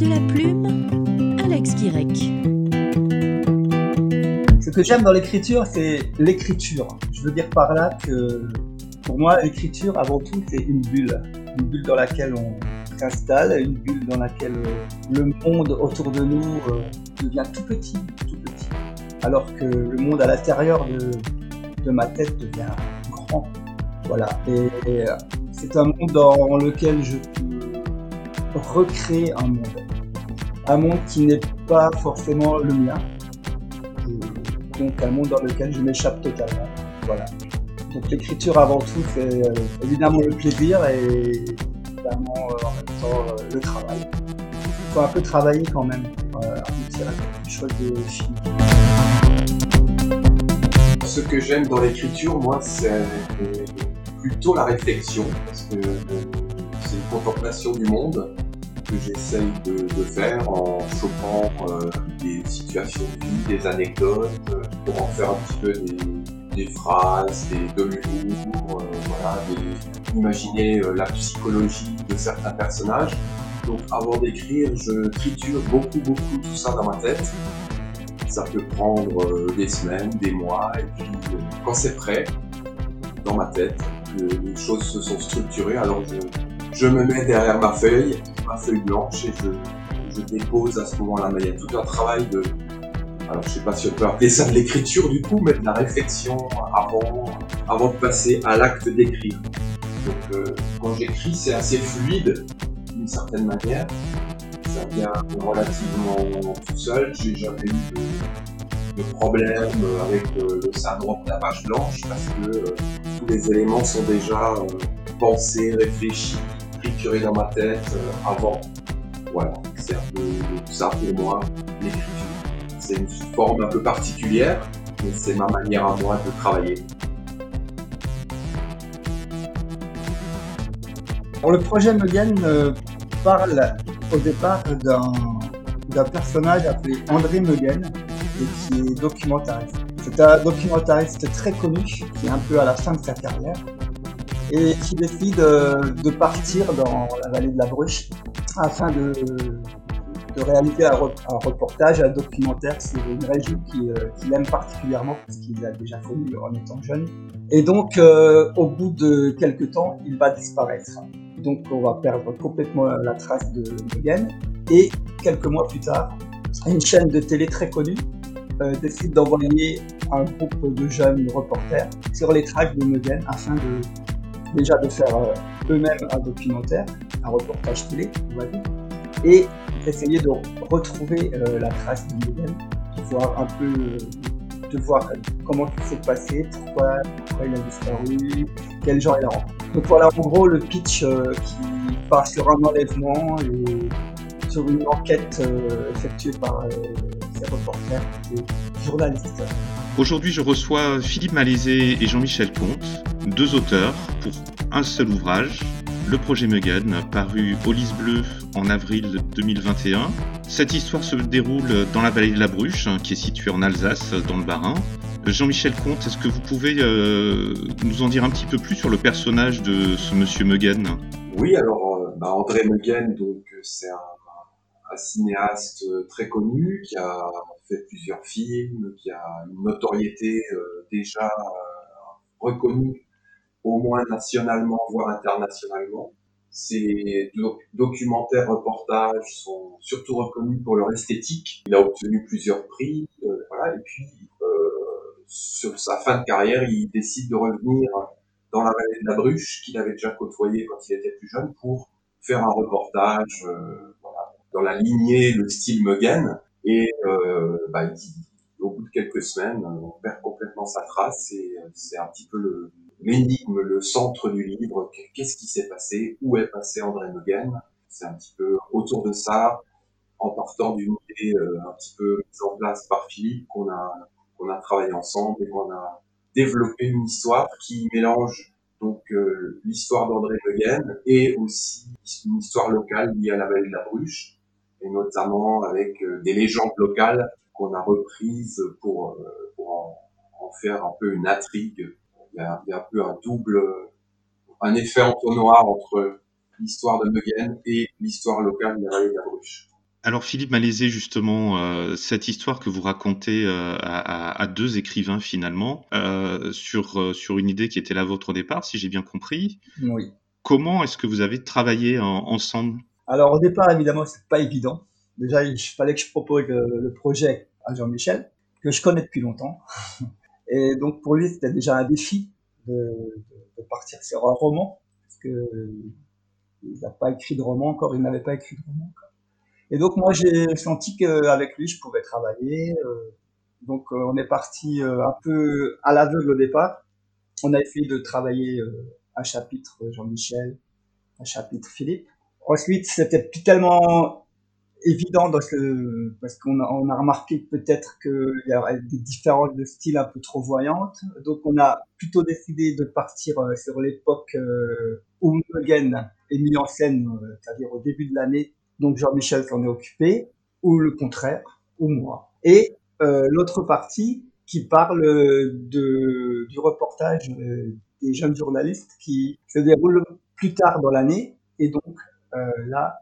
de la plume, Alex Guirec. Ce que j'aime dans l'écriture, c'est l'écriture. Je veux dire par là que pour moi, l'écriture, avant tout, c'est une bulle. Une bulle dans laquelle on s'installe, une bulle dans laquelle euh, le monde autour de nous euh, devient tout petit, tout petit. Alors que le monde à l'intérieur de, ma tête devient grand. Voilà. Et, euh, c'est un monde dans lequel je peux recréer un monde. Un monde qui n'est pas forcément le mien. Donc un monde dans lequel je m'échappe totalement. Voilà. Donc l'écriture avant tout, c'est euh, évidemment le plaisir et évidemment euh, en même temps euh, le travail. Il faut un peu travailler quand même pour à quelque chose de fini. Ce que j'aime dans l'écriture, moi, c'est plutôt la réflexion, parce que c'est une contemplation du monde que j'essaye de, faire en chopant des situations de vie, des anecdotes, pour en faire un petit peu des, des phrases, des, de l'humour, euh, voilà, imaginer euh, la psychologie de certains personnages. Donc avant d'écrire, je triture beaucoup, beaucoup tout ça dans ma tête. Ça peut prendre euh, des semaines, des mois, et puis quand c'est prêt, dans ma tête, les choses se sont structurées, alors je, je me mets derrière ma feuille, ma feuille blanche, et je, dépose à ce moment-là. Mais il y a tout un travail de, alors, je sais pas si on peut appeler ça de l'écriture du coup, mais de la réflexion avant, avant de passer à l'acte d'écrire. Donc, euh, quand j'écris, c'est assez fluide d'une certaine manière. Ça vient relativement tout seul. J'ai jamais eu de, problème avec euh, le syndrome de la page blanche parce que euh, tous les éléments sont déjà pensés, réfléchis, dans ma tête avant. Voilà, c'est un peu ça pour moi, l'écriture c'est une forme un peu particulière, mais c'est ma manière à moi de travailler. le projet Mugen euh, parle au départ d'un personnage appelé André et qui est documentariste. C'est un documentariste très connu qui est un peu à la fin de sa carrière et qui décide euh, de partir dans la vallée de la Bruche afin de réaliser un, reportage, un documentaire sur une région euh, qu'il aime particulièrement parce qu'il l'a déjà connu en étant jeune. Et donc, euh, au bout de quelques temps, il va disparaître. Donc, on va perdre complètement la trace de Megan. Et quelques mois plus tard, une chaîne de télé très connue euh, décide d'envoyer un groupe de jeunes reporters sur les traces de Megan afin de déjà de faire eux-mêmes un documentaire, un reportage télé, on va dire, et essayer de retrouver euh, la trace de Miguel, de voir un peu, de voir comment tout s'est passé, pourquoi, pourquoi, il a disparu, quel genre il a rencontré. Donc voilà en gros le pitch euh, qui part sur un enlèvement et sur une enquête euh, effectuée par ces reporters et journalistes. Aujourd'hui, je reçois Philippe Malaisé et Jean-Michel Comte, deux auteurs pour un seul ouvrage, le projet Megan, paru au Lys Bleu en avril 2021. Cette histoire se déroule dans la vallée de la Bruche, hein, qui est située en Alsace, dans le Bas-Rhin. Jean-Michel Comte, est-ce que vous pouvez euh, nous en dire un petit peu plus sur le personnage de ce monsieur Megan? Oui, alors euh, bah, André Megan, donc c'est un, cinéaste très connu qui a fait plusieurs films, qui a une notoriété euh, déjà reconnue au moins nationalement, voire internationalement. Ses documentaires, reportages sont surtout reconnus pour leur esthétique. Il a obtenu plusieurs prix, euh, voilà. Et puis, euh, sur sa fin de carrière, il décide de revenir dans la vallée de la Bruche, qu'il avait déjà côtoyé quand il était plus jeune, pour faire un reportage, euh, voilà, dans la lignée, le style Muggen. Et euh, bah, il, au bout de quelques semaines, on perd complètement sa trace et euh, c'est un petit peu le, l'énigme, le centre du livre, qu'est-ce qui s'est passé, où est passé André Megan. C'est un petit peu autour de ça, en partant d'une idée euh, un petit peu mise en place par Philippe, qu'on a, qu'on a travaillé ensemble et qu'on a développé une histoire qui mélange donc euh, l'histoire d'André Megan et aussi une histoire locale liée à la vallée de la Bruche, et notamment avec euh, des légendes locales qu'on a reprises pour, pour en, en, faire un peu une intrigue il y a, un peu un double, un effet entonnoir entre l'histoire de Megen et l'histoire locale de la vallée de la Bruche. Alors Philippe Malaisé, justement, euh, cette histoire que vous racontez euh, à, à, deux écrivains finalement, euh, sur, sur une idée qui était la vôtre au départ, si j'ai bien compris. Oui. Comment est-ce que vous avez travaillé ensemble? Alors au départ, évidemment, c'est pas évident. Déjà, il fallait que je propose le, projet à Jean-Michel, que je connais depuis longtemps. Et donc pour lui, c'était déjà un défi de, de, partir sur un roman, parce que il n'a pas écrit de roman encore, il n'avait pas écrit de roman encore. Et donc moi j'ai senti qu'avec lui je pouvais travailler. Euh, donc euh, on est parti euh, un peu à l'aveugle au départ. On a essayé de travailler un chapitre Jean-Michel, un chapitre Philippe. Ensuite c'était plus tellement évident parce que parce qu'on a, on a remarqué peut-être qu'il y avait des différences de style un peu trop voyantes. Donc on a plutôt décidé de partir sur l'époque où Mugen est mis en scène, c'est-à-dire au début de l'année donc Jean-Michel s'en est occupé, ou le contraire, ou moi. Et euh, l'autre partie qui parle de, du reportage euh, des jeunes journalistes qui se déroule plus tard dans l'année. Et donc euh, là,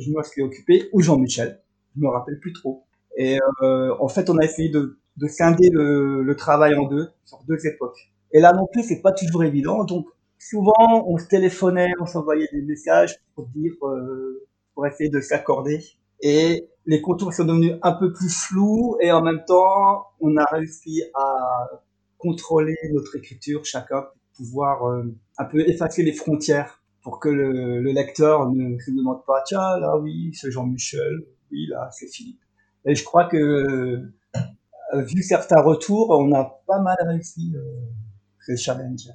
je me suis occupé, ou Jean-Michel, je me rappelle plus trop. Et euh, en fait, on a essayé de, de scinder le, le, travail en deux, sur deux époques. Et là non plus, c'est pas toujours évident. Donc souvent, on se téléphonait, on s'envoyait des messages pour dire euh, pour essayer de s'accorder. Et les contours sont devenus un peu plus flous et en même temps, on a réussi à contrôler notre écriture chacun pour pouvoir euh, un peu effacer les frontières pour que le, le, lecteur ne se demande pas tiens là oui c'est Jean-Michel oui là c'est Philippe et je crois que euh, vu certains retours on a pas mal réussi euh, ce challenge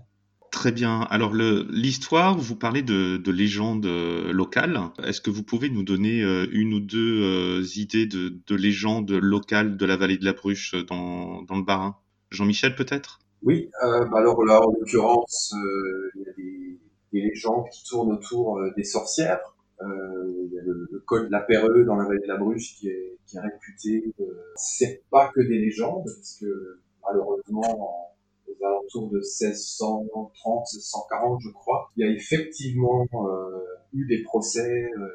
Très bien. Alors l'histoire, vous parlez de, de légendes euh, locales. Est-ce que vous pouvez nous donner une ou deux euh, idées de, de, légendes locales de la vallée de la Bruche dans, dans le Bas-Rhin? Jean-Michel peut-être? Oui, euh, bah alors là en l'occurrence, il y a des, des, légendes qui tournent autour des sorcières. Il y a le, le, col de la Perreux dans la vallée de la Bruche qui est, qui est réputé. C'est pas que des légendes, parce que malheureusement aux alentours de 1630, 1640, je crois. Il y a effectivement euh, eu des procès euh,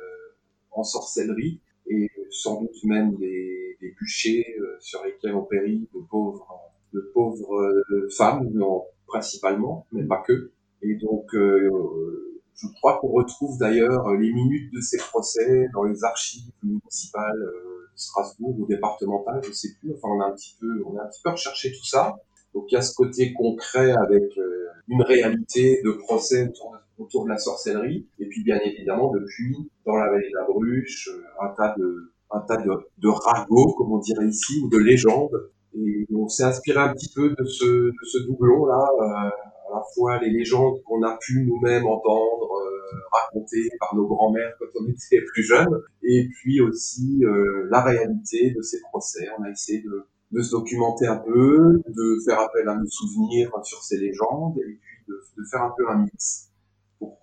en sorcellerie et sans doute même des, bûchers euh, sur lesquels ont péri de pauvres, de pauvres femmes, non, principalement, mais pas que. Et donc, je crois qu'on retrouve d'ailleurs les minutes de ces procès dans les archives municipales de Strasbourg ou départementales, je sais plus. Enfin, on a un petit peu, on a un petit peu recherché tout ça. Donc il y a ce côté concret avec euh, une réalité de procès autour, de la sorcellerie. Et puis bien évidemment depuis, dans la vallée de la Bruche, euh, un tas de un tas de, de ragots, comme on dirait ici, ou de légendes. Et on s'est inspiré un petit peu de ce, de ce doublon-là, euh, à la fois les légendes qu'on a pu nous-mêmes entendre, euh, raconter par nos grands-mères quand on était plus jeunes, et puis aussi euh, la réalité de ces procès. On a essayé de, de se documenter un peu, de faire appel à nos souvenirs sur ces légendes, et puis de, de faire un peu un mix pour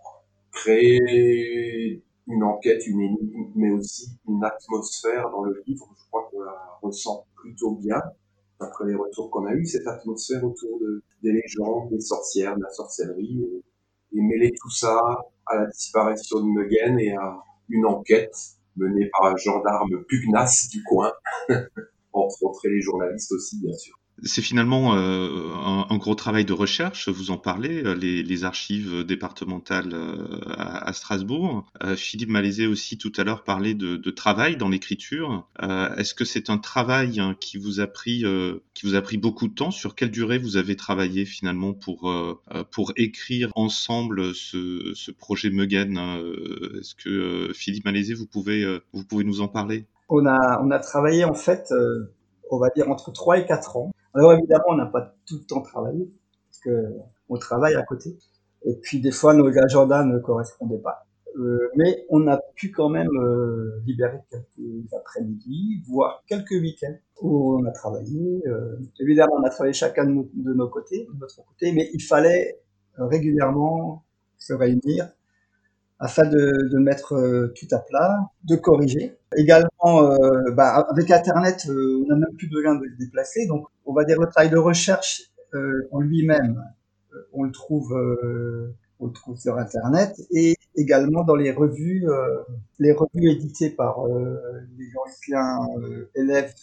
créer une enquête, une énigme, mais aussi une atmosphère dans le livre. Je crois qu'on la ressent plutôt bien, après les retours qu'on a eus, cette atmosphère autour de, des légendes, des sorcières, de la sorcellerie, et, et mêler tout ça à la disparition de Megen et à une enquête menée par un gendarme pugnace du coin. entre autres les journalistes aussi, bien sûr. C'est finalement euh, un, un, gros travail de recherche, vous en parlez, euh, les, les archives départementales euh, à, à, Strasbourg. Euh, Philippe Malaisé aussi tout à l'heure parlait de, de travail dans l'écriture. Euh, est-ce que c'est un travail hein, qui vous a pris qui vous a pris beaucoup de temps? Sur quelle durée vous avez travaillé finalement pour pour écrire ensemble ce, ce projet Megen Est-ce que Philippe Malaisé, vous pouvez vous pouvez nous en parler? On a, on a travaillé en fait, on va dire entre 3 et 4 ans. Alors évidemment, on n'a pas tout le temps travaillé, parce que on travaille à côté. Et puis des fois, nos agendas ne correspondaient pas. Euh, mais on a pu quand même euh, libérer quelques après-midi, voire quelques week-ends où on a travaillé. Euh, évidemment, on a travaillé chacun de nos, côtés, de notre côté, mais il fallait régulièrement se réunir afin de, mettre euh, tout à plat, de corriger. Également, euh, bah, avec Internet, euh, on n'a même plus besoin de se déplacer. Donc, on va dire le travail de recherche en lui-même, on le trouve sur Internet, et également dans les revues, les revues éditées par les anciens élèves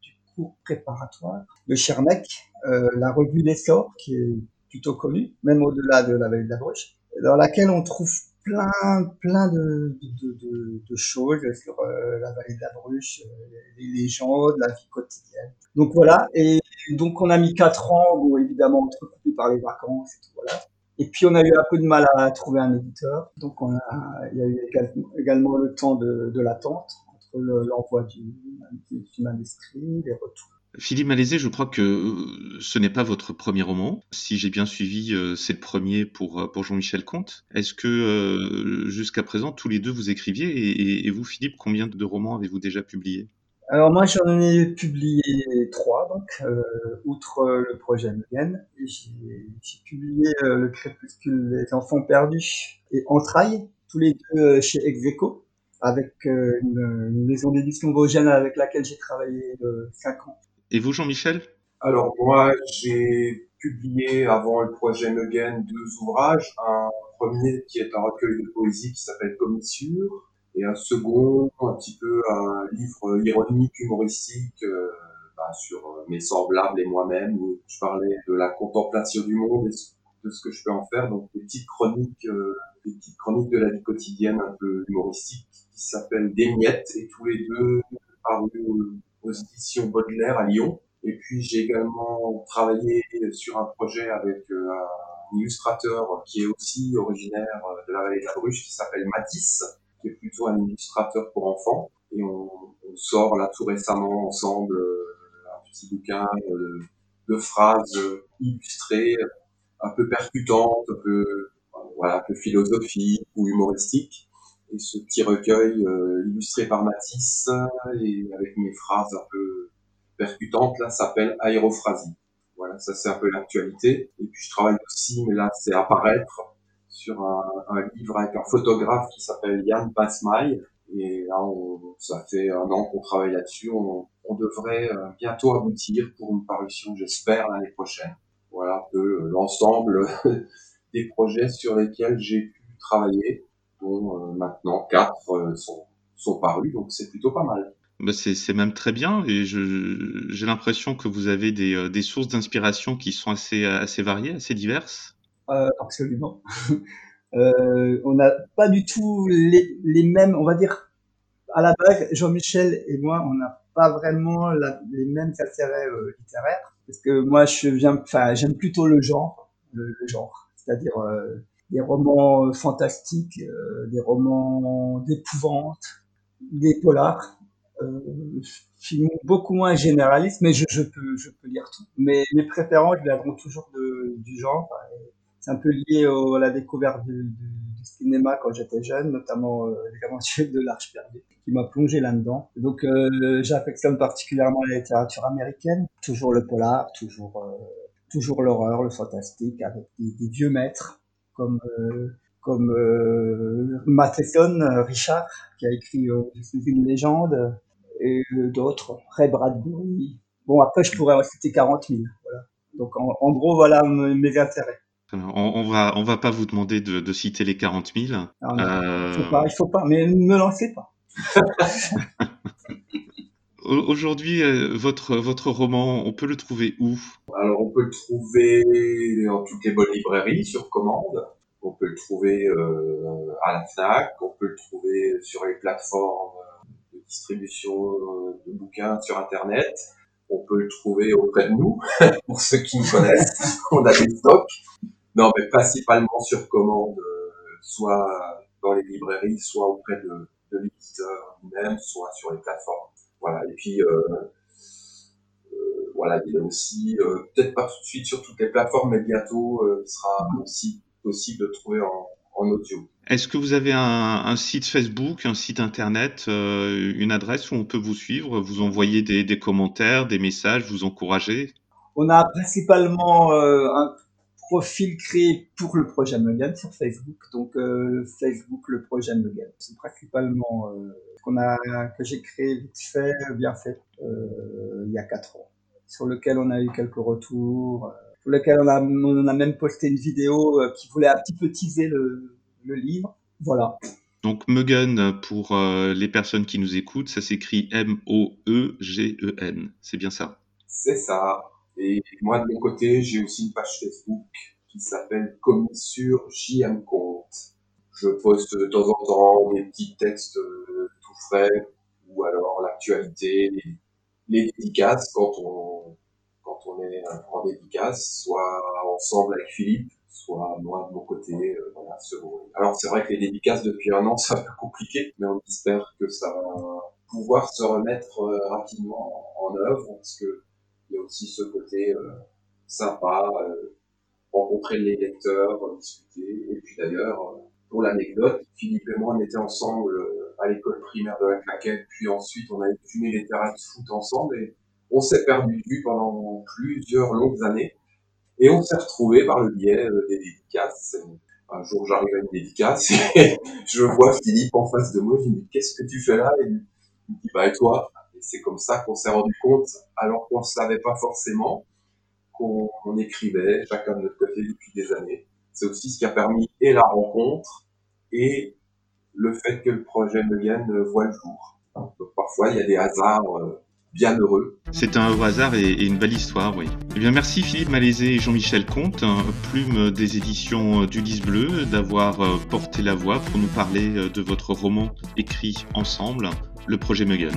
du cours préparatoire de Chermec, la revue L'Essor, qui est plutôt connue, même au-delà de la vallée de la Bruche, dans laquelle on trouve plein, plein de, de, de, de choses sur la vallée de la Bruche, les légendes, la vie quotidienne. Donc voilà, et donc on a mis quatre ans, bon, évidemment entrecoupé par les vacances et tout, voilà. Et puis on a eu un peu de mal à trouver un éditeur, donc on a, il y a eu également le temps de, de l'attente entre l'envoi du, du manuscrit, les retours. Philippe Malaisé, je crois que euh, ce n'est pas votre premier roman. Si j'ai bien suivi, euh, c'est le premier pour, euh, pour Jean-Michel Comte. Est-ce que jusqu'à présent, tous les deux, vous écriviez et, vous, Philippe, combien de romans avez-vous déjà publiés? Alors moi j'en ai publié trois donc outre le projet Mugen j'ai publié le crépuscule des enfants perdus et Entrailles tous les deux chez Execo avec une, maison d'édition vosgienne avec laquelle j'ai travaillé cinq ans. Et vous Jean-Michel? Alors moi j'ai publié avant le projet Mugen deux ouvrages. Un premier qui est un recueil de poésie qui s'appelle Commissure et un second, un petit peu un livre ironique, humoristique, euh, bah, sur euh, mes semblables et moi-même, où je parlais de la contemplation du monde et de ce que je peux en faire, donc des petites chroniques, euh, des petites chroniques de la vie quotidienne un peu humoristiques, qui s'appellent Des miettes, et tous les deux parus aux éditions Baudelaire à Lyon. Et puis j'ai également travaillé sur un projet avec un illustrateur qui est aussi originaire de la vallée de la Bruche, qui s'appelle Matisse, qui est plutôt un illustrateur pour enfants. Et on, sort là tout récemment ensemble euh, un petit bouquin euh, de phrases illustrées, un peu percutantes, un peu, voilà, un peu philosophiques ou humoristiques. Et ce petit recueil euh, illustré par Matisse et avec mes phrases un peu percutantes là s'appelle Aérophrasie. Voilà, ça c'est un peu l'actualité. Et puis je travaille aussi, mais là c'est apparaître sur un, livre avec un photographe qui s'appelle Yann Pasmail. Et là, ça fait un an qu'on travaille là-dessus. On, devrait euh, bientôt aboutir pour une parution, j'espère, l'année prochaine. Voilà un peu l'ensemble des projets sur lesquels j'ai pu travailler, dont euh, maintenant quatre euh, sont, sont parus, donc c'est plutôt pas mal. Bah c'est même très bien et j'ai l'impression que vous avez des, des sources d'inspiration qui sont assez, assez variées, assez diverses. Euh, absolument. euh, on n'a pas du tout les, les, mêmes, on va dire, à la base, Jean-Michel et moi, on n'a pas vraiment la, les mêmes intérêts euh, littéraires, parce que moi, je viens, enfin, j'aime plutôt le genre, le, le genre, c'est-à-dire euh, des romans fantastiques, euh, des romans d'épouvante, des polars. Euh, je suis beaucoup moins généraliste, mais je, je, peux, je peux lire tout. Mais mes préférences viendront toujours de, du genre. C'est un peu lié à la découverte du, du, cinéma quand j'étais jeune, notamment euh, les de l'Arche perdue, qui m'a plongé là-dedans. Donc euh, j'affectionne particulièrement la littérature américaine, toujours le polar, toujours euh, toujours l'horreur, le fantastique, avec des, des vieux maîtres comme euh, comme euh, Matheson, euh, Richard, qui a écrit Je suis une légende, et d'autres, Ray Bradbury. Bon, après, je pourrais en citer 40 000. Voilà. Donc, en, en gros, voilà mes intérêts. On, on, va, on va pas vous demander de, de citer les 40 000. Non, non, euh... faut pas, il faut pas, mais ne me lancez pas. Aujourd'hui, votre, votre roman, on peut le trouver où? Alors, on peut le trouver dans toutes les bonnes librairies sur commande. On peut le trouver euh, à la FNAC. On peut le trouver sur les plateformes de distribution de bouquins sur Internet. On peut le trouver auprès de nous, pour ceux qui nous connaissent. on a des stocks. Non, mais principalement sur commande, euh, soit dans les librairies, soit auprès de, l'éditeur lui-même, soit sur les plateformes. Voilà. Et puis, euh, euh, voilà, il y a aussi, euh, peut-être pas tout de suite sur toutes les plateformes, mais bientôt, euh, il sera aussi possible de trouver en, en audio. Est-ce que vous avez un, un, site Facebook, un site internet, euh, une adresse où on peut vous suivre, vous envoyer des, des commentaires, des messages, vous encourager? On a principalement euh, un profil créé pour le projet Mugan sur Facebook. Donc euh, Facebook, le projet Mugan. C'est principalement euh, qu'on a que j'ai créé vite fait, bien fait, euh, il y a quatre ans, sur lequel on a eu quelques retours. pour lequel on a, on a même posté une vidéo euh, qui voulait un petit peu teaser le, le livre. Voilà. Donc Mugen, pour euh, les personnes qui nous écoutent, ça s'écrit M-O-E-G-E-N. C'est bien ça? C'est ça. Et moi, de mon côté, j'ai aussi une page Facebook qui s'appelle Commissure JM Compte. Je poste de temps en temps des petits textes euh, tout frais ou alors l'actualité, les, les dédicaces quand on, quand on est en dédicace, soit ensemble avec Philippe, soit moi de mon côté. Euh, voilà, selon- Alors c'est vrai que les dédicaces depuis un an, c'est un peu compliqué, mais on espère que ça va pouvoir se remettre euh, rapidement en œuvre, parce que il y a aussi ce côté euh, sympa, rencontrer les lecteurs, discuter. Et puis d'ailleurs, pour l'anecdote, Philippe et moi, on était ensemble à l'école primaire de la Claquette, puis ensuite on a fumé les terrains de foot ensemble et on s'est perdu de vue pendant plusieurs longues années. Et on s'est retrouvés par le biais euh, des dédicaces. Un jour, j'arrive à une dédicace et je vois Philippe en face de moi. Je lui dis, qu'est-ce que tu fais là? Et il me dit, bah, et toi? Et c'est comme ça qu'on s'est rendu compte, alors qu'on ne savait pas forcément, qu'on on écrivait chacun de notre côté depuis des années. C'est aussi ce qui a permis et la rencontre et le fait que le projet Meugen voit le jour. Donc parfois, il y a des hasards euh, bien heureux. C'est un hasard et, une belle histoire, oui. Eh bien, merci Philippe Malaisé et Jean-Michel Comte, hein, plume des éditions du Lys Bleu, d'avoir euh, porté la voix pour nous parler euh, de votre roman écrit ensemble, Le projet Mugen.